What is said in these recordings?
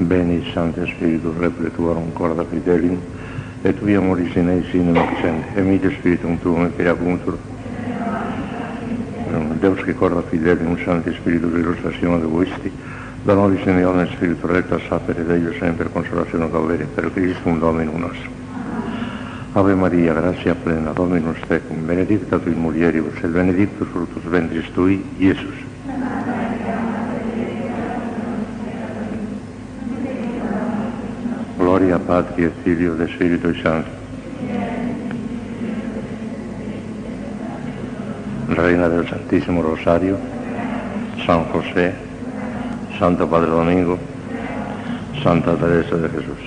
Veni Sancte Spiritus Repletuorum Corda Fidelium, et via moris in eis in maxent, emite Spiritum Tuum et piracuntur. Deus que corda Fidelium Sancte Spiritus illustratione de Vuisti, da nobis in eonem Spiritu recta sapere Deus sempre consolazione gaudere per Christum Dominum nostrum. Ave Maria, gratia plena, Dominus tecum, benedicta tu in mulieribus, et benedictus fructus ventris tui, Iesus. Gloria Patri et Filio de Spiritu Santo. Reina del Santísimo Rosario, San José, Santo Padre Domingo, Santa Teresa de Jesús.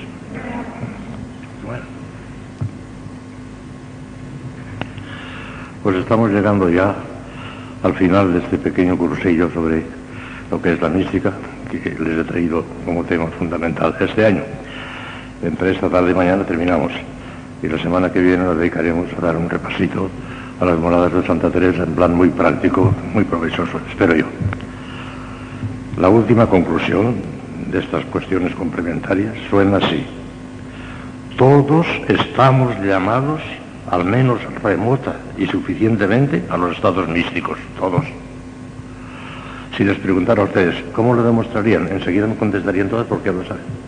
Bueno. Pues estamos llegando ya al final de este pequeño cursillo sobre lo que es la mística que les he traído como tema fundamental este año. Entre esta tarde y mañana terminamos y la semana que viene nos dedicaremos a dar un repasito a las moradas de Santa Teresa en plan muy práctico, muy provechoso, espero yo. La última conclusión de estas cuestiones complementarias suena así. Todos estamos llamados, al menos remota y suficientemente, a los estados místicos, todos. Si les preguntara a ustedes cómo lo demostrarían, enseguida me contestarían todas porque lo saben.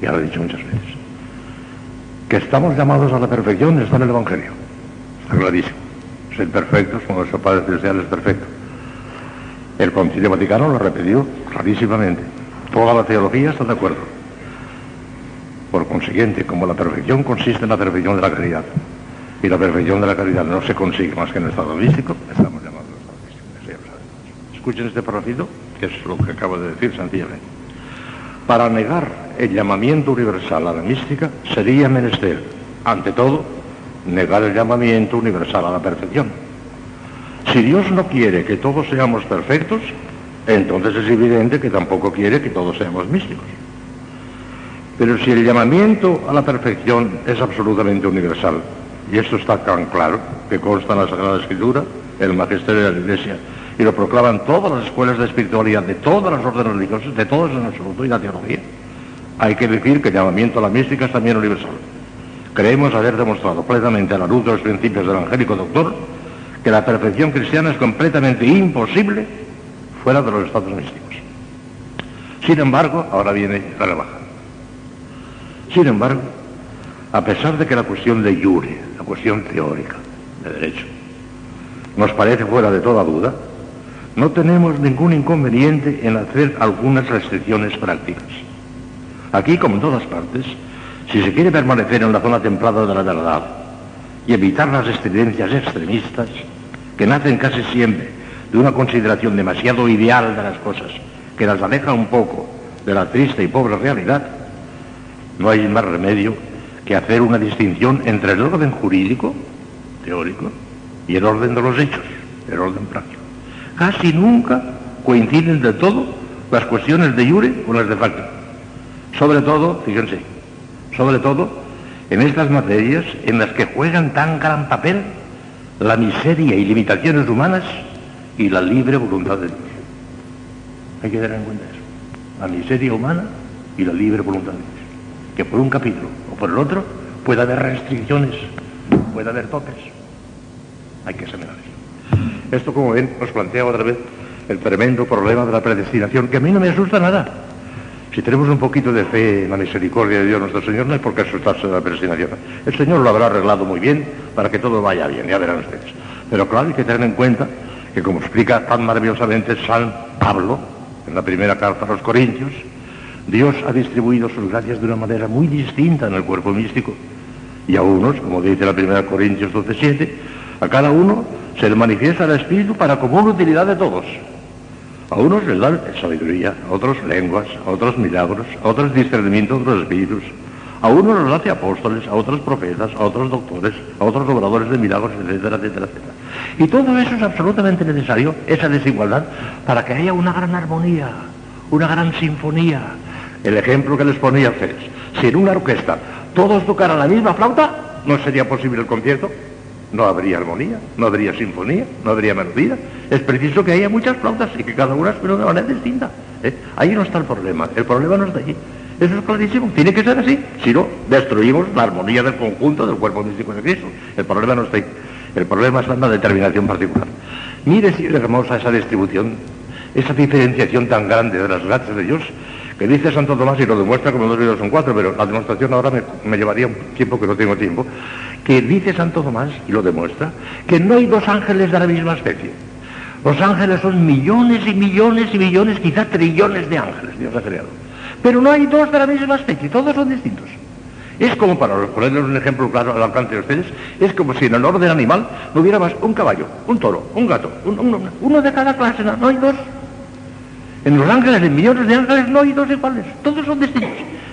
Ya lo he dicho muchas veces. Que estamos llamados a la perfección está en el Evangelio. Está clarísimo. Ser perfectos como nuestro Padre Celestial es perfecto. El Concilio Vaticano lo ha repetido clarísimamente. Toda la teología está de acuerdo. Por consiguiente, como la perfección consiste en la perfección de la caridad, y la perfección de la caridad no se consigue más que en el estado místico, estamos llamados al estado místico. Escuchen este parrafito, que es lo que acabo de decir sencillamente. Para negar el llamamiento universal a la mística sería menester, ante todo, negar el llamamiento universal a la perfección. Si Dios no quiere que todos seamos perfectos, entonces es evidente que tampoco quiere que todos seamos místicos. Pero si el llamamiento a la perfección es absolutamente universal, y esto está tan claro que consta en la Sagrada Escritura, el magisterio de la Iglesia, y lo proclaman todas las escuelas de espiritualidad de todas las órdenes religiosas, de todas en absoluto, y la teología, hay que decir que el llamamiento a la mística es también universal. Creemos haber demostrado plenamente a la luz de los principios del angélico doctor que la perfección cristiana es completamente imposible fuera de los estados místicos. Sin embargo, ahora viene la rebaja. Sin embargo, a pesar de que la cuestión de jure, la cuestión teórica de derecho, nos parece fuera de toda duda, no tenemos ningún inconveniente en hacer algunas restricciones prácticas. Aquí, como en todas partes, si se quiere permanecer en la zona templada de la verdad y evitar las estridencias extremistas que nacen casi siempre de una consideración demasiado ideal de las cosas, que las aleja un poco de la triste y pobre realidad, no hay más remedio que hacer una distinción entre el orden jurídico, teórico, y el orden de los hechos, el orden práctico. Casi nunca coinciden de todo las cuestiones de jure con las de facto. Sobre todo, fíjense, sobre todo en estas materias en las que juegan tan gran papel la miseria y limitaciones humanas y la libre voluntad de Dios. Hay que tener en cuenta eso. La miseria humana y la libre voluntad de Dios. Que por un capítulo o por el otro puede haber restricciones, puede haber topes. Hay que examinar eso. Esto, como ven, os plantea otra vez el tremendo problema de la predestinación, que a mí no me asusta nada. Si tenemos un poquito de fe en la misericordia de Dios nuestro Señor, no hay por qué asustarse de la predestinación. El Señor lo habrá arreglado muy bien para que todo vaya bien, ya verán ustedes. Pero claro, hay que tener en cuenta que, como explica tan maravillosamente San Pablo en la primera carta a los Corintios, Dios ha distribuido sus gracias de una manera muy distinta en el cuerpo místico. Y a unos, como dice la primera Corintios 12.7, a cada uno se le manifiesta el Espíritu para común utilidad de todos. A unos les dan sabiduría, a otros lenguas, a otros milagros, a otros discernimiento de los espíritus. A unos los hace apóstoles, a otros profetas, a otros doctores, a otros obradores de milagros, etcétera, etcétera, etcétera. Y todo eso es absolutamente necesario, esa desigualdad, para que haya una gran armonía, una gran sinfonía. El ejemplo que les ponía a. Si en una orquesta todos tocaran la misma flauta, ¿no sería posible el concierto? No habría armonía, no habría sinfonía, no habría melodía. Es preciso que haya muchas flautas y que cada una suene de manera distinta. ¿eh? Ahí no está el problema, el problema no está allí. Eso es clarísimo, tiene que ser así. Si no, destruimos la armonía del conjunto del cuerpo místico de Cristo. El problema no está ahí. El problema está en la determinación particular. Mire si hermosa esa distribución, esa diferenciación tan grande de las gracias de Dios, que dice Santo Tomás y lo demuestra como dos y dos son cuatro, pero la demostración ahora me, me llevaría un tiempo que no tengo tiempo, que dice Santo Tomás, y lo demuestra, que no hay dos ángeles de la misma especie. Los ángeles son millones y millones y millones, quizás trillones de ángeles Dios ha creado. Pero no hay dos de la misma especie, todos son distintos. Es como, para ponerles un ejemplo claro al alcance de ustedes, es como si en el orden animal no hubiera más un caballo, un toro, un gato, uno de cada clase, no, hay dos. En los ángeles, en millones de ángeles, no hay dos iguales, todos son distintos.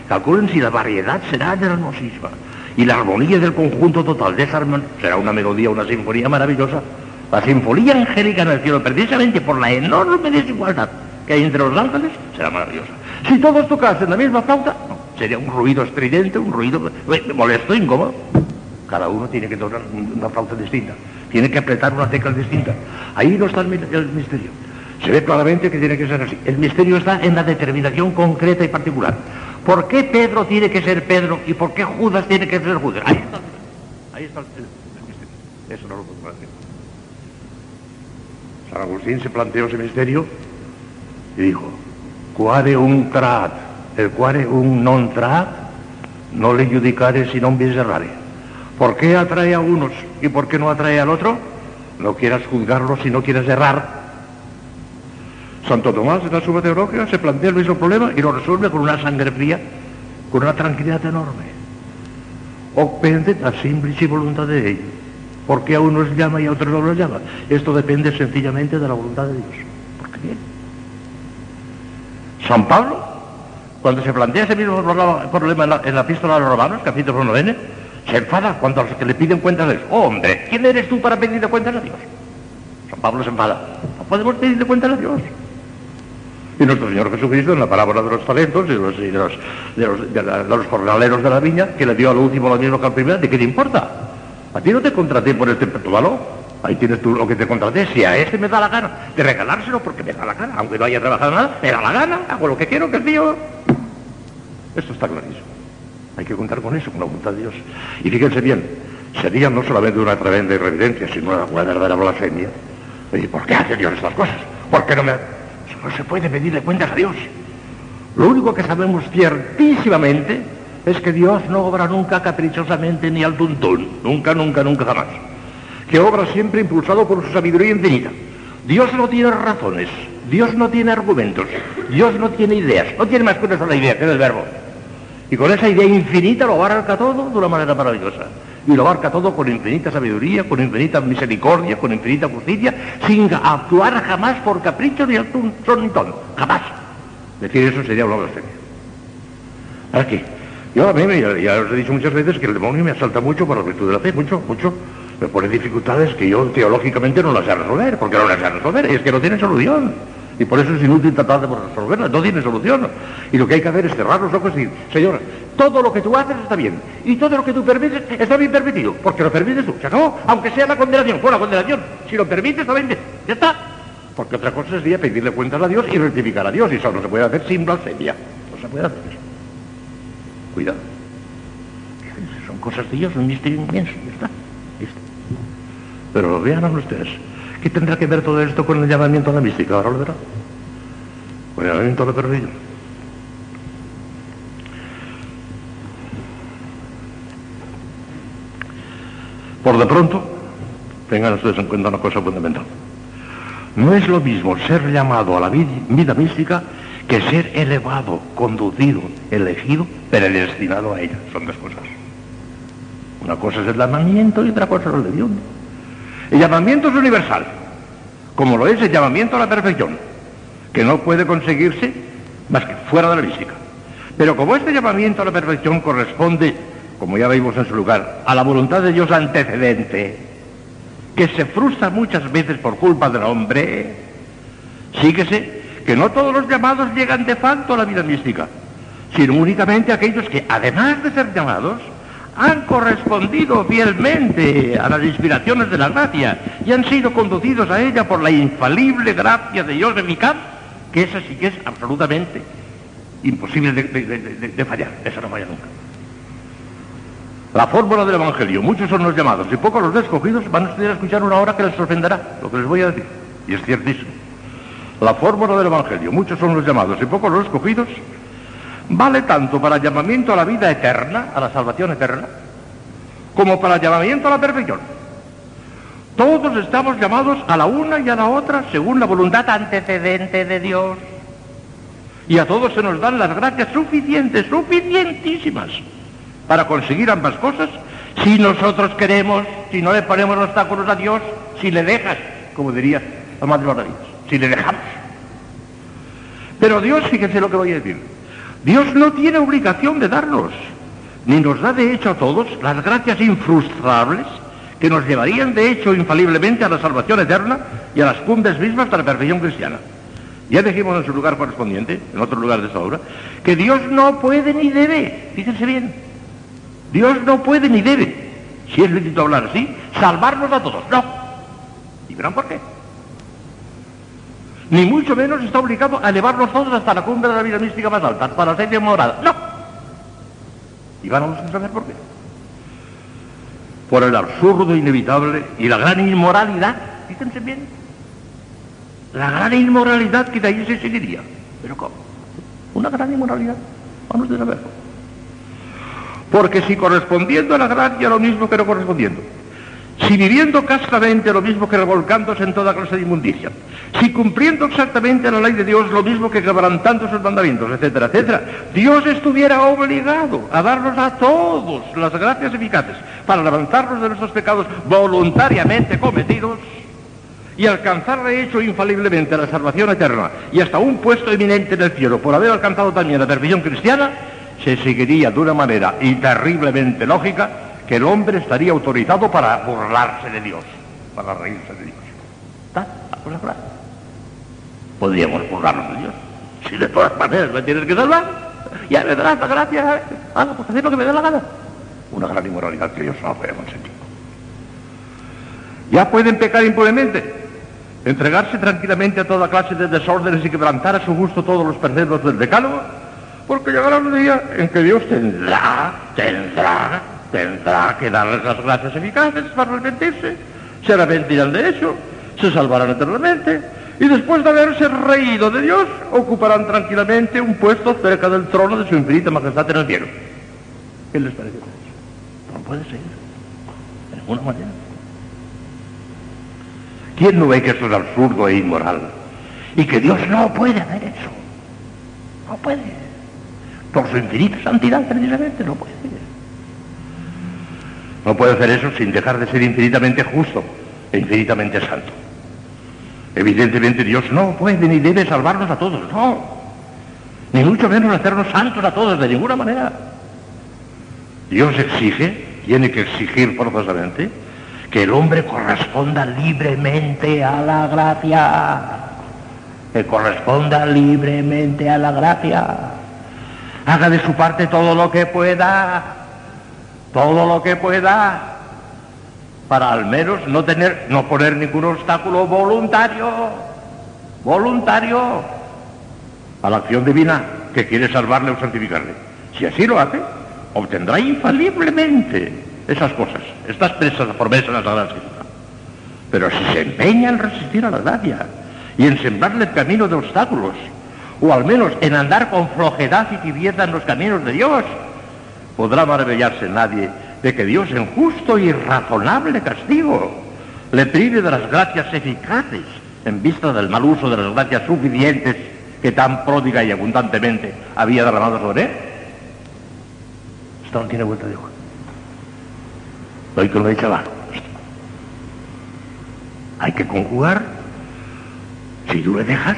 Calculen si la variedad será hermosísima y la armonía del conjunto total de esa armonía será una melodía, una sinfonía maravillosa. La sinfonía angélica en el cielo, precisamente por la enorme desigualdad que hay entre los ángeles, será maravillosa. Si todos tocasen la misma flauta, sería un ruido estridente, un ruido eh, molesto, incómodo. Cada uno tiene que tocar una flauta distinta, tiene que apretar una tecla distinta. Ahí no está el misterio. Se ve claramente que tiene que ser así. El misterio está en la determinación concreta y particular. ¿Por qué Pedro tiene que ser Pedro y por qué Judas tiene que ser Judas? Ahí está, ahí está el, misterio. Eso no lo puedo decir. San Agustín se planteó ese misterio y dijo, quare un trat, el quare un non trat, no le judicare si non bis errare. ¿Por qué atrae a unos y por qué no atrae al otro? No quieras juzgarlo si no quieres errar. Santo Tomás en la suma teológica se plantea el mismo problema y lo resuelve con una sangre fría, con una tranquilidad enorme. Opende la simple voluntad de ellos. ¿Por qué a unos llama y a otros no los llama? Esto depende sencillamente de la voluntad de Dios. ¿Por qué? San Pablo, cuando se plantea ese mismo problema en la, en la epístola a los romanos, capítulo 9, se enfada cuando a los que le piden cuentas de oh, hombre, ¿quién eres tú para pedirle cuentas a Dios? San Pablo se enfada. No podemos pedirle cuentas a Dios. Y nuestro Señor Jesucristo, en la parábola de los talentos y de los, jornaleros de la viña, que le dio al último lo mismo que al primero, ¿de qué te importa? A ti no te contraté por este valor. Ahí tienes tú lo que te contraté. Si a este me da la gana de regalárselo porque me da la gana, aunque no haya trabajado nada, me da la gana, hago lo que quiero, que es mío. Esto está clarísimo. Hay que contar con eso, con la voluntad de Dios. Y fíjense bien, sería no solamente una tremenda irreverencia, sino una verdadera blasfemia. ¿Y por qué hace Dios estas cosas? ¿Por qué no me.? No se puede pedirle cuentas a Dios. Lo único que sabemos ciertísimamente es que Dios no obra nunca caprichosamente ni al tuntún. Nunca, nunca, nunca jamás. Que obra siempre impulsado por su sabiduría infinita. Dios no tiene razones, Dios no tiene argumentos, Dios no tiene ideas, no tiene más que una sola idea, que el verbo. Y con esa idea infinita lo abarca todo de una manera maravillosa y lo abarca todo con infinita sabiduría, con infinita misericordia, con infinita justicia, sin actuar jamás por capricho ni son ni ton, jamás. Decir eso sería una blasfemia. Aquí, yo a mí ya, os he dicho muchas veces que el demonio me asalta mucho por la virtud de la fe, mucho, mucho. Me pone dificultades que yo teológicamente no las sé resolver, porque no las sé resolver, es que no tiene solución. Y por eso es inútil tratar de resolverla, no tiene solución. Y lo que hay que hacer es cerrar los ojos y decir, Señor, todo lo que tú haces está bien. Y todo lo que tú permites está bien permitido, porque lo permites tú. Se acabó, aunque sea la condenación, fue la condenación. Si lo permites, está bien. Ya está. Porque otra cosa sería pedirle cuentas a Dios y rectificar a Dios. Y eso no se puede hacer sin blasfemia. No se puede hacer eso. Cuidado. Son cosas de Dios, un misterio inmenso. Ya está. Pero vean ustedes. ¿Qué tendrá que ver todo esto con el llamamiento a la mística? Ahora lo verá. Con el llamamiento a la perfección. Por de pronto, tengan ustedes en cuenta una cosa fundamental. No es lo mismo ser llamado a la vida mística que ser elevado, conducido, elegido, predestinado a ella. Son dos cosas. Una cosa es el llamamiento y otra cosa es la elección. El llamamiento es universal, como lo es el llamamiento a la perfección, que no puede conseguirse más que fuera de la mística. Pero como este llamamiento a la perfección corresponde, como ya vimos en su lugar, a la voluntad de Dios antecedente, que se frustra muchas veces por culpa del hombre, síguese que no todos los llamados llegan de facto a la vida mística, sino únicamente aquellos que, además de ser llamados, han correspondido fielmente a las inspiraciones de la gracia y han sido conducidos a ella por la infalible gracia de Dios eficaz, que esa sí que es absolutamente imposible de, fallar, esa no falla nunca. La fórmula del Evangelio, muchos son los llamados y pocos los escogidos, van a estudiar a escuchar una hora que les sorprenderá, lo que les voy a decir, y es ciertísimo. La fórmula del Evangelio, muchos son los llamados y pocos los escogidos, vale tanto para llamamiento a la vida eterna, a la salvación eterna, como para llamamiento a la perfección. Todos estamos llamados a la una y a la otra según la voluntad antecedente de Dios. Y a todos se nos dan las gracias suficientes, suficientísimas, para conseguir ambas cosas, si nosotros queremos, si no le ponemos obstáculos a Dios, si le dejas, como diría la Madre si le dejamos. Pero Dios, fíjense lo que voy a decir, Dios no tiene obligación de darnos, ni nos da de hecho a todos las gracias infrustrables que nos llevarían de hecho infaliblemente a la salvación eterna y a las cumbres mismas de la perfección cristiana. Ya dijimos en su lugar correspondiente, en otro lugar de esta obra, que Dios no puede ni debe, fíjense bien, Dios no puede ni debe, si es lícito hablar así, salvarnos a todos, no. ¿Y verán por qué? Ni mucho menos está obligado a elevarnos todos hasta la cumbre de la vida mística más alta, para la serie morada. No. Y vamos a saber por qué. Por el absurdo inevitable y la gran inmoralidad, fíjense bien, la gran inmoralidad que de ahí se seguiría. ¿Pero cómo? Una gran inmoralidad. Vamos a saberlo. Porque si correspondiendo a la gracia lo mismo que no correspondiendo, si viviendo castamente lo mismo que revolcándose en toda clase de inmundicia, si cumpliendo exactamente la ley de Dios lo mismo que quebrantando sus mandamientos, etcétera, etcétera, Dios estuviera obligado a darnos a todos las gracias eficaces para levantarnos de nuestros pecados voluntariamente cometidos y alcanzar de hecho infaliblemente la salvación eterna y hasta un puesto eminente en el cielo por haber alcanzado también la perfección cristiana, se seguiría de una manera y terriblemente lógica que el hombre estaría autorizado para burlarse de Dios, para reírse de Dios. ¿Está? cosa clara. Podríamos burlarnos de Dios. Si de todas maneras me tienes que salvar, ya me darás la gracia, haga pues hacer lo que me dé la gana. Una gran inmoralidad que Dios no puede consentir. Ya pueden pecar impunemente, entregarse tranquilamente a toda clase de desórdenes y quebrantar a su gusto todos los preceptos del decálogo, porque llegará un día en que Dios tendrá, tendrá tendrá que darles las gracias eficaces para arrepentirse. Se arrepentirán de eso, se salvarán eternamente y después de haberse reído de Dios, ocuparán tranquilamente un puesto cerca del trono de su infinita majestad en el cielo. ¿Qué les parece eso? No puede ser, de ninguna manera. ¿Quién no ve que eso es absurdo e inmoral? Y que Dios no puede hacer eso. No puede. Por su infinita santidad, precisamente, no puede. No puede hacer eso sin dejar de ser infinitamente justo e infinitamente santo. Evidentemente Dios no puede ni debe salvarnos a todos, no. Ni mucho menos hacernos santos a todos, de ninguna manera. Dios exige, tiene que exigir forzosamente, que el hombre corresponda libremente a la gracia. Que corresponda libremente a la gracia. Haga de su parte todo lo que pueda todo lo que pueda para al menos no tener, no poner ningún obstáculo voluntario, voluntario a la acción divina que quiere salvarle o santificarle. Si así lo hace, obtendrá infaliblemente esas cosas, estas presas promesas de la Sagrada. Pero si se empeña en resistir a la gracia y en sembrarle el camino de obstáculos, o al menos en andar con flojedad y tibieza en los caminos de Dios, podrá maravillarse nadie de que Dios en justo y razonable castigo le prive de las gracias eficaces en vista del mal uso de las gracias suficientes que tan pródiga y abundantemente había derramado sobre él. Esto no tiene vuelta de hoja. Hoy que lo he chaval. Hay que conjugar, si tú le dejas,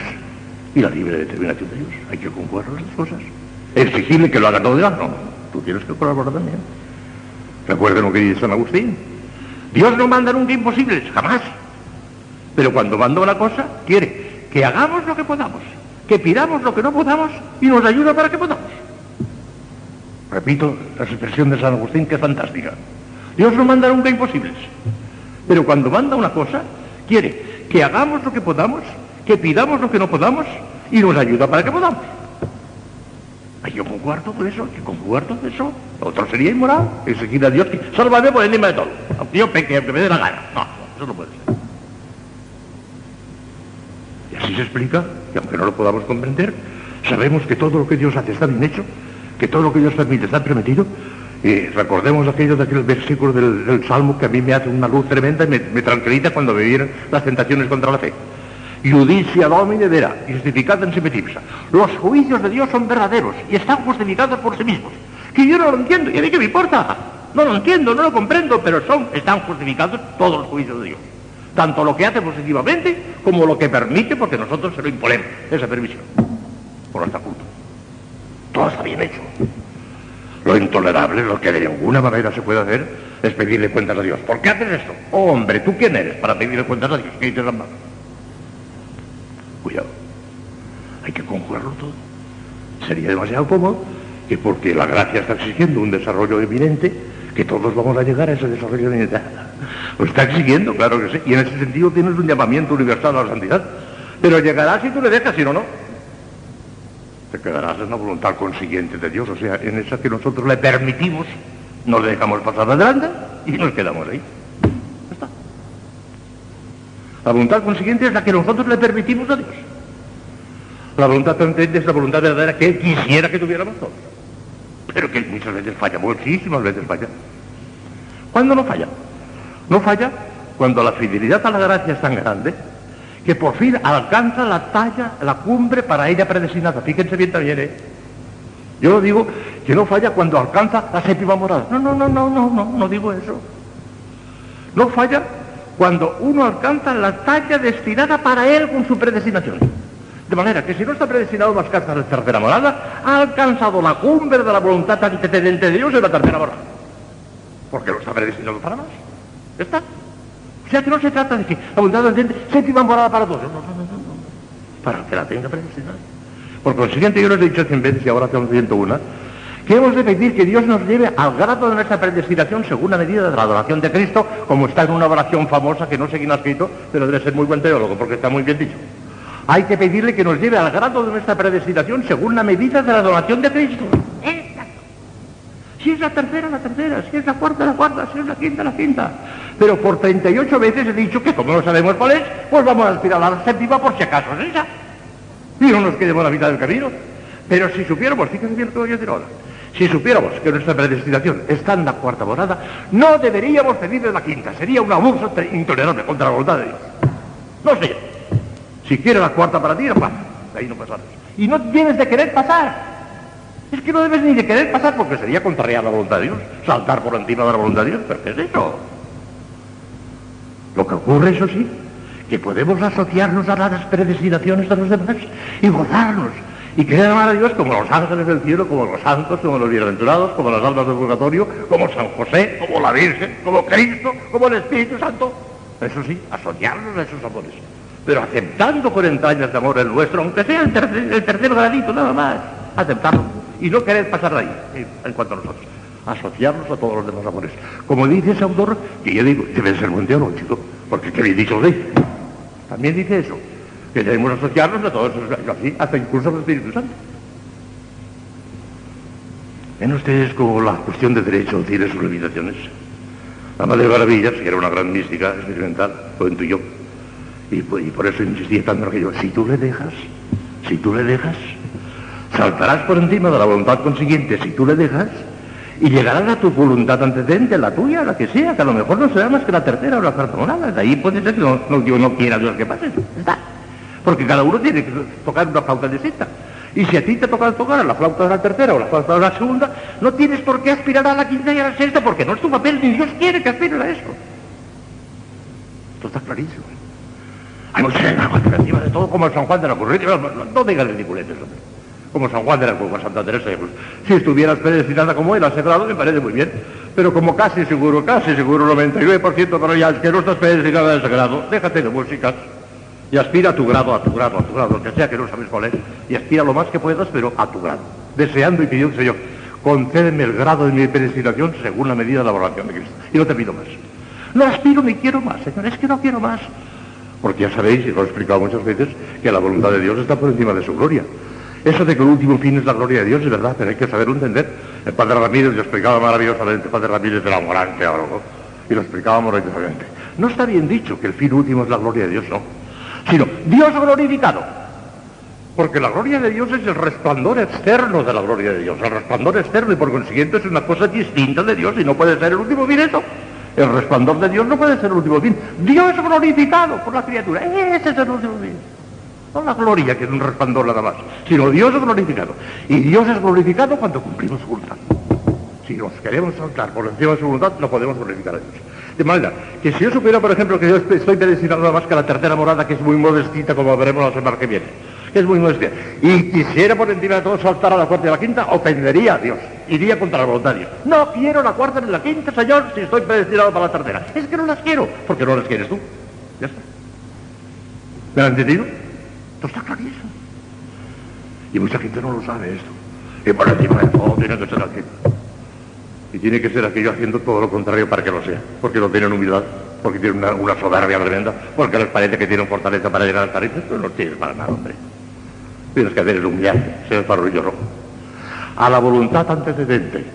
y la libre determinación de Dios. Hay que conjugar las cosas. Exigirle que lo haga todo de no. Tú tienes que colaborar también. Recuerden lo que dice San Agustín. Dios no manda nunca imposibles, jamás. Pero cuando manda una cosa, quiere que hagamos lo que podamos, que pidamos lo que no podamos y nos ayuda para que podamos. Repito la expresión de San Agustín que es fantástica. Dios no manda nunca imposibles. Pero cuando manda una cosa, quiere que hagamos lo que podamos, que pidamos lo que no podamos y nos ayuda para que podamos. Que conjugar todo eso, que conjugar todo eso. Lo otro sería inmoral, exigir a Dios que sálvame por encima de todo. Aunque yo peque, aunque me dé la gana. No, eso no puede ser. Y así se explica, y aunque no lo podamos comprender, sabemos que todo lo que Dios hace está bien hecho, que todo lo que Dios permite está permitido. Y recordemos aquello de aquel versículo del, Salmo que a mí me hace una luz tremenda y me, me tranquiliza cuando me vienen las tentaciones contra la fe. Judicia domine vera, justificada en sí misma. Los juicios de Dios son verdaderos y están justificados por sí mismos. Que yo no lo entiendo, y a mí qué me importa. No lo entiendo, no lo comprendo, pero son, están justificados todos los juicios de Dios. Tanto lo que hace positivamente como lo que permite, porque nosotros se lo imponemos, esa permisión, por nuestra culpa. Todo está bien hecho. Lo intolerable, lo que de ninguna manera se puede hacer, es pedirle cuentas a Dios. ¿Por qué haces esto? Oh, hombre, ¿tú quién eres para pedirle cuentas a Dios? ¿Qué dices? Cuidado. Hay que conjugarlo todo. Sería demasiado cómodo que porque la gracia está exigiendo un desarrollo eminente, que todos vamos a llegar a ese desarrollo eminente. Lo está exigiendo, claro que sí. Y en ese sentido tienes un llamamiento universal a la santidad. Pero llegará si tú le dejas, si no, no. Te quedarás en la voluntad consiguiente de Dios, o sea, en esa que nosotros le permitimos, nos dejamos pasar adelante y nos quedamos ahí. La voluntad consiguiente es la que nosotros le permitimos a Dios. La voluntad consciente es la voluntad verdadera que Él quisiera que tuviéramos todos. Pero que muchas veces falla, muchísimas veces falla. ¿Cuándo no falla? No falla cuando la fidelidad a la gracia es tan grande que por fin alcanza la talla, la cumbre para ella predestinada. Fíjense bien también, ¿eh? Yo digo que no falla cuando alcanza la séptima morada. No, no, no, no, no, no, no digo eso. No falla cuando uno alcanza la talla destinada para él con su predestinación. De manera que si no está predestinado más hasta la tercera morada, ha alcanzado la cumbre de la voluntad antecedente de Dios en la tercera morada. Porque lo está predestinado para más. ¿Ya está? O sea que no se trata de que la voluntad antecedente séptima morada para todos. No, no, no, no. Para que la tenga predestinada. Por consiguiente, yo les he dicho cien veces y ahora hacemos 101, que hemos de pedir que Dios nos lleve al grado de nuestra predestinación según la medida de la adoración de Cristo, como está en una oración famosa que no sé quién ha escrito, pero debe ser muy buen teólogo porque está muy bien dicho. Hay que pedirle que nos lleve al grado de nuestra predestinación según la medida de la adoración de Cristo. Exacto. Si es la tercera, la tercera. Si es la cuarta, la cuarta. Si es la quinta, la quinta. Pero por 38 veces he dicho que como no sabemos cuál es, pues vamos a aspirar a la séptima por si acaso es esa. Y no nos quedemos a la mitad del camino. Pero si supiéramos, fíjense bien lo que voy a decir ahora. Si supiéramos que nuestra predestinación está en la cuarta morada, no deberíamos pedirle la quinta. Sería un abuso intolerable contra la voluntad de Dios. No sé. Si quiere la cuarta para ti, no pasa. De ahí no pasarás. Y no tienes de querer pasar. Es que no debes ni de querer pasar porque sería contrariar la voluntad de Dios. Saltar por encima de la voluntad de Dios. ¿Pero es eso? Lo que ocurre, eso sí, que podemos asociarnos a las predestinaciones de los demás y gozarnos y querer amar a Dios como los ángeles del cielo, como los santos, como los bienaventurados, como las almas del purgatorio, como San José, como la Virgen, como Cristo, como el Espíritu Santo. Eso sí, asociarnos a esos amores. Pero aceptando con entrañas de amor el nuestro, aunque sea el tercer, gradito nada más, aceptarlo. Y no querer pasar de ahí, en cuanto a nosotros. Asociarnos a todos los demás amores. Como dice ese autor, que yo digo, debe ser buen teólogo, chico, porque qué bien dicho rey. También dice eso que debemos asociarnos a todos, así, hasta incluso al Espíritu Santo. Ven ustedes como la cuestión de derecho tiene sus limitaciones. La Madre Maravillas, que era una gran mística experimental, lo intuyó. Y, y por eso insistía tanto en aquello. Si tú le dejas, si tú le dejas, saltarás por encima de la voluntad consiguiente, si tú le dejas, y llegarás a tu voluntad antecedente, la tuya, la que sea, que a lo mejor no será más que la tercera o la cuarta morada. De ahí puede ser que no, no, Dios no quiera que pase. Está porque cada uno tiene que tocar una flauta distinta. Y si a ti te toca tocar la flauta de la tercera o la flauta de la segunda, no tienes por qué aspirar a la quinta y a la sexta, porque no es tu papel, ni Dios quiere que aspires a eso. Esto está clarísimo. Hay mucha gente encima de todo, como San Juan de la Cruz. No, no, no digas ridiculeces, hombre. Como San Juan de la Cruz, Santa Teresa Cruz. Si estuvieras predestinada como él a ser grado, me parece muy bien. Pero como casi seguro, casi seguro, 99% pero ya que no estás predestinada a ese grado, déjate de músicas y aspira a tu grado, a tu grado, a tu grado, que sea que no sabes cuál es, y aspira lo más que puedas, pero a tu grado, deseando y pidiendo, Señor, concédeme el grado de mi predestinación según la medida de la oración de Cristo. Y no te pido más. No aspiro ni quiero más, Señor, es que no quiero más. Porque ya sabéis, y lo he explicado muchas veces, que la voluntad de Dios está por encima de su gloria. Eso de que el último fin es la gloria de Dios es verdad, pero hay que saberlo entender. El padre Ramírez lo explicaba maravillosamente, el padre Ramírez de la moral teólogo, y lo explicaba maravillosamente. No está bien dicho que el fin último es la gloria de Dios, no. Sino Dios glorificado. Porque la gloria de Dios es el resplandor externo de la gloria de Dios. El resplandor externo y por consiguiente es una cosa distinta de Dios y no puede ser el último fin eso. El resplandor de Dios no puede ser el último fin. Dios glorificado por la criatura. Ese es el último fin. No la gloria, que es un resplandor nada más, sino Dios glorificado. Y Dios es glorificado cuando cumplimos su voluntad. Si nos queremos saltar por encima de su voluntad, no podemos glorificar a Dios. De manera que si yo supiera, por ejemplo, que yo estoy predestinado nada más que a la tercera morada, que es muy modestita, como veremos la semana que viene, que es muy modestita, y quisiera por encima de todo saltar a la cuarta y a la quinta, ofendería a Dios, iría contra la voluntad. No quiero la cuarta ni la quinta, Señor, si estoy predestinado para la tercera. Es que no las quiero, porque no las quieres tú. Ya está. ¿Me han entendido? Esto está clarísimo. Y mucha gente no lo sabe esto. Y por encima de todo tiene que ser aquello. Y tiene que ser aquello haciendo todo lo contrario para que lo sea. Porque no tienen humildad, porque tienen una, soberbia tremenda, porque les parece que tienen fortaleza para llegar al tarifo. Esto no tienes para nada, hombre. Tienes que hacer es humillarte, ser el farolillo rojo. A la voluntad antecedente,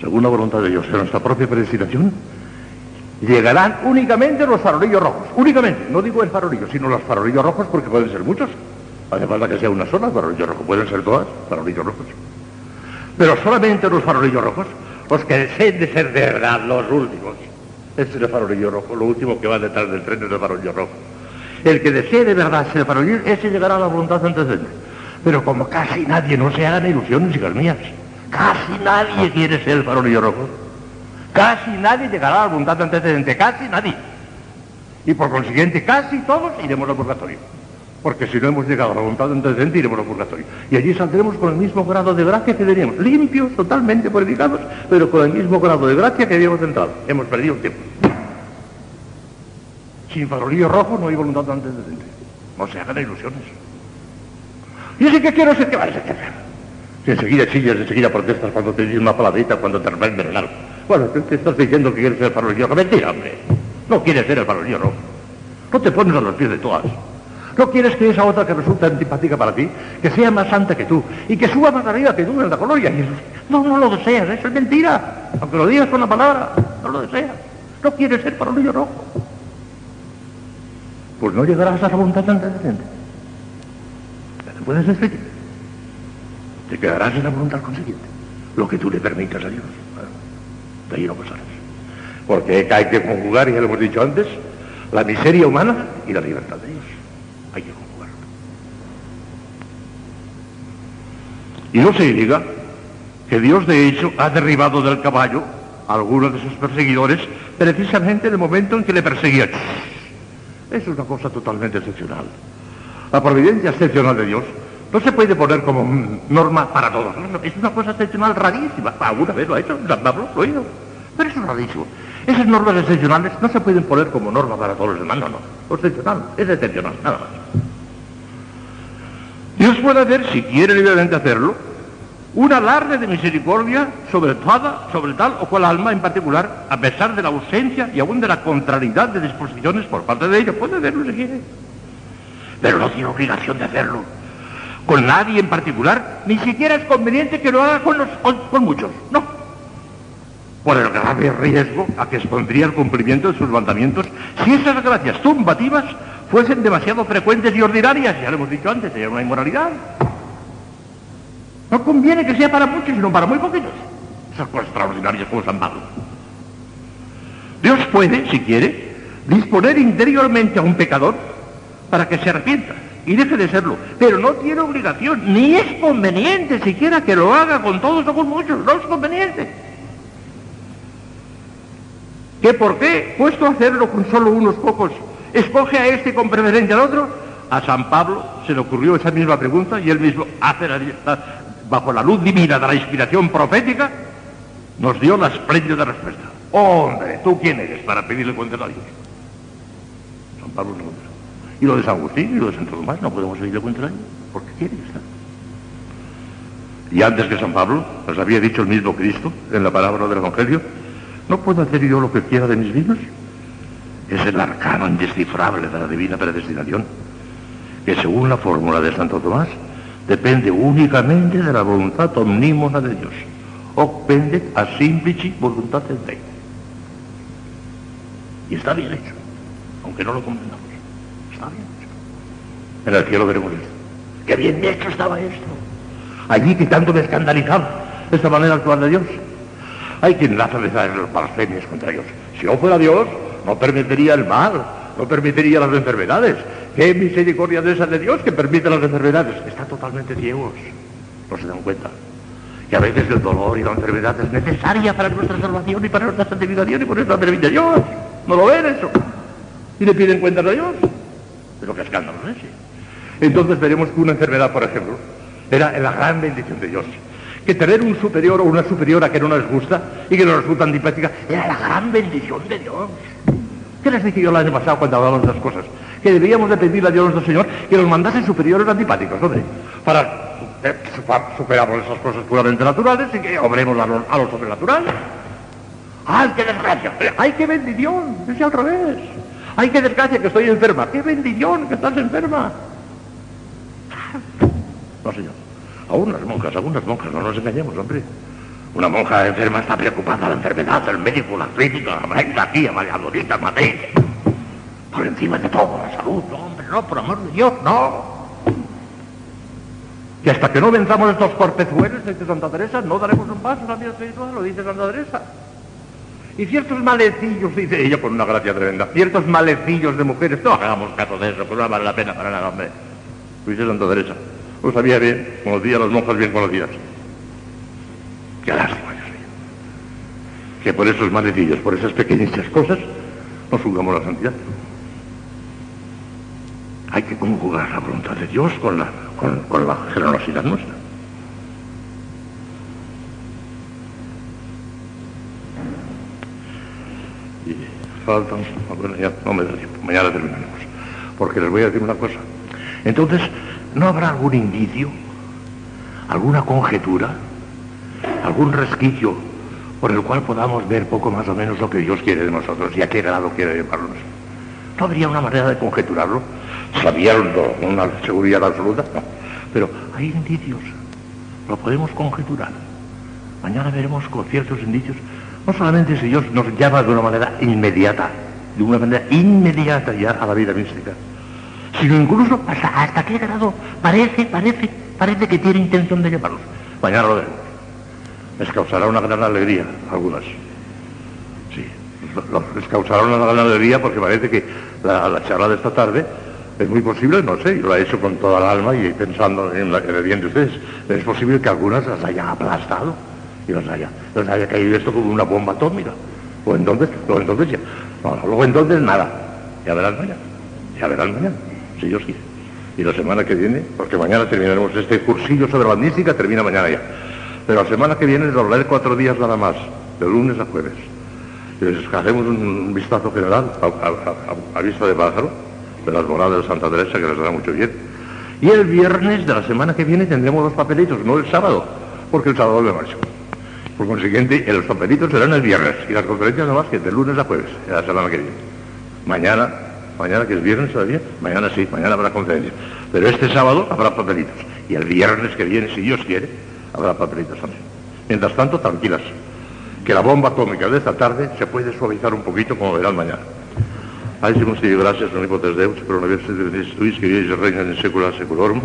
según la voluntad de Dios, en nuestra propia predestinación, llegarán únicamente los farolillos rojos. Únicamente, no digo el farolillo, sino los farolillos rojos porque pueden ser muchos. Hace falta que sea una sola farolillo rojo, pueden ser todas farolillos rojos. Pero solamente los farolillos rojos, los que deseen de ser de verdad los últimos. Ese es el farolillo rojo, lo último que va detrás del tren es el farolillo rojo. El que desee de verdad ser farolillo, ese llegará a la voluntad antecedente. Pero como casi nadie, no se hagan ilusiones, hijas mías, casi nadie quiere ser el farolillo rojo. Casi nadie llegará a la voluntad antecedente, casi nadie. Y por consiguiente, casi todos iremos al purgatorio. Porque si no hemos llegado a la voluntad antecedente, iremos al purgatorio. Y allí saldremos con el mismo grado de gracia que teníamos, limpios, totalmente purificados, pero con el mismo grado de gracia que habíamos entrado. Hemos perdido tiempo. Sin farolillo rojo no hay voluntad antecedente. No se hagan ilusiones. Yo sé que quiero ser que vayas a hacer. Si enseguida chillas, enseguida protestas cuando te dices una palabrita, cuando te reprenden algo. Bueno, tú te estás diciendo que quieres ser el farolillo rojo. Mentira, hombre. No quieres ser el farolillo rojo. No te pones a los pies de todas. No quieres que esa otra que resulta antipática para ti, que sea más santa que tú y que suba más arriba que tú en la gloria. Y no, no lo deseas, eso es mentira. Aunque lo digas con la palabra, no lo deseas. No quieres ser farolillo rojo. Pues no llegarás a la voluntad antecedente. Te puedes despedir. Te quedarás en la voluntad consiguiente. Lo que tú le permitas a Dios. De ahí no pasarás. Porque hay que conjugar, ya lo hemos dicho antes, la miseria humana y la libertad de Dios. Hay que conjugarlo. Y no se diga que Dios de hecho ha derribado del caballo a algunos de sus perseguidores precisamente en el momento en que le perseguían. Es una cosa totalmente excepcional. La providencia excepcional de Dios no se puede poner como norma para todos. es una cosa excepcional rarísima. Alguna vez lo ha hecho, San Pablo lo ha oído. Pero es rarísimo. Esas normas excepcionales no se pueden poner como norma para todos los demás, no, no. Excepcional es excepcional, nada más. Dios puede hacer, si quiere libremente hacerlo, un alarde de misericordia sobre toda, sobre tal o cual alma en particular, a pesar de la ausencia y aún de la contrariedad de disposiciones por parte de ella. Puede hacerlo si quiere. Pero no tiene obligación de hacerlo. Con nadie en particular, ni siquiera es conveniente que lo haga con, con muchos. No por el grave riesgo a que expondría el cumplimiento de sus mandamientos si esas gracias tumbativas fuesen demasiado frecuentes y ordinarias, ya lo hemos dicho antes, sería una inmoralidad. No conviene que sea para muchos, sino para muy poquitos. Esas cosas extraordinarias como San Pablo. Dios puede, si quiere, disponer interiormente a un pecador para que se arrepienta y deje de serlo, pero no tiene obligación, ni es conveniente siquiera que lo haga con todos o con muchos, no es conveniente. ¿Qué por qué, puesto a hacerlo con solo unos pocos, escoge a este con preferencia al otro? A San Pablo se le ocurrió esa misma pregunta y él mismo, hace bajo la luz divina de la inspiración profética, nos dio la espléndida respuesta. Hombre, ¿tú quién eres para pedirle cuenta a Dios? San Pablo no Y lo de San Agustín y lo de Santo Tomás no podemos pedirle cuenta a Dios. Porque quiere estar. Y antes que San Pablo, nos había dicho el mismo Cristo en la palabra del Evangelio, ¿no puedo hacer yo lo que quiera de mis vinos? Es el arcano indescifrable de la divina predestinación, que según la fórmula de Santo Tomás, depende únicamente de la voluntad omnímona de Dios. Opende a simplici voluntates Dei. Y está bien hecho, aunque no lo comprendamos. Está bien hecho. En el cielo veremos esto. Qué bien hecho estaba esto. Allí que tanto me escandalizaba esta manera de actuar de Dios. Hay quien hace los blasfemias contra Dios. Si yo fuera Dios, no permitiría el mal, no permitiría las enfermedades. Qué misericordia de esa de Dios que permite las enfermedades. Están totalmente ciegos. No se dan cuenta. Que a veces el dolor y la enfermedad es necesaria para nuestra salvación y para nuestra santificación y por eso la de Dios. No lo ven eso. Y le piden cuentas a Dios. Pero qué escándalo es ese. Entonces veremos que una enfermedad, por ejemplo, era la gran bendición de Dios. Que tener un superior o una superiora que no nos gusta y que nos resulta antipática era la gran bendición de Dios. ¿Qué les dije yo el año pasado cuando hablamos de esas cosas? Que debíamos de pedirle a Dios nuestro Señor que nos mandase superiores antipáticos, hombre, para eh, esas cosas puramente naturales y que obremos a lo, a lo sobrenatural. ¡Ay, qué desgracia! ¡Ay, qué bendición! Es al revés. ¡Ay, qué desgracia que estoy enferma! ¡Qué bendición que estás enferma! No, señor. Las monjas, algunas monjas, no nos engañemos, hombre. Una monja enferma está preocupada la enfermedad, el médico, la clínica, la la tía, María Dorita, Matei. Por encima de todo, la salud. No, hombre, no, por amor de Dios, no. Que hasta que no venzamos estos cortezuelos, dice Santa Teresa, no daremos un paso la vida espiritual, lo dice Santa Teresa. Y ciertos malecillos, dice ella con una gracia tremenda, ciertos malecillos de mujeres, no hagamos caso de eso, pues no vale la pena para nada, hombre. Lo dice Santa Teresa. Lo sabía bien, conocía a las monjas bien conocidas. Qué lástima, Dios mío. Que por esos malecillos, por esas pequeñitas cosas, no jugamos la santidad. Hay que conjugar la voluntad de Dios con la, con, la generosidad nuestra. Y faltan, bueno, ya no me da tiempo, mañana terminaremos. Porque les voy a decir una cosa. Entonces, ¿no habrá algún indicio, alguna conjetura algún resquicio por el cual podamos ver poco más o menos lo que Dios quiere de nosotros y a qué grado quiere llevarnos. ¿No habría una manera de conjeturarlo? ¿Sabiendo una seguridad absoluta? Pero hay indicios, lo podemos conjeturar. Mañana veremos con ciertos indicios, no solamente si Dios nos llama de una manera inmediata, de una manera inmediata ya a la vida mística, sino incluso hasta, qué grado parece, parece, parece que tiene intención de llamarnos. Mañana lo les causará una gran alegría algunas. Sí, les causará una gran alegría porque parece que la, charla de esta tarde es muy posible, no sé, yo la he hecho con toda el alma y pensando en, el bien de ustedes, es posible que algunas las hayan aplastado y las haya, les haya caído esto como una bomba atómica. O entonces, luego entonces ya, no, luego entonces nada, ya verán mañana, ya verán mañana, si Dios quiere. Y la semana que viene, porque mañana terminaremos este cursillo sobre la mística, termina mañana ya. Pero la semana que viene nos leer cuatro días nada más, de lunes a jueves. Les hacemos un vistazo general a, vista de pájaro de las moradas de Santa Teresa, que les dará mucho bien. Y el viernes de la semana que viene tendremos los papelitos, no el sábado, porque el sábado me marcho. Por consiguiente, los papelitos serán el viernes y las conferencias nada más que de lunes a jueves, la semana que viene. Mañana, mañana que es viernes todavía, mañana sí, mañana habrá conferencias. Pero este sábado habrá papelitos. Y el viernes que viene, si Dios quiere, habrá papelitos también. Mientras tanto, tranquilas, que la bomba atómica de esta tarde se puede suavizar un poquito como verán mañana. Ay, si gracias, omnipotens Deus, pero una vez tuis que viéis reinas en secula seculorum,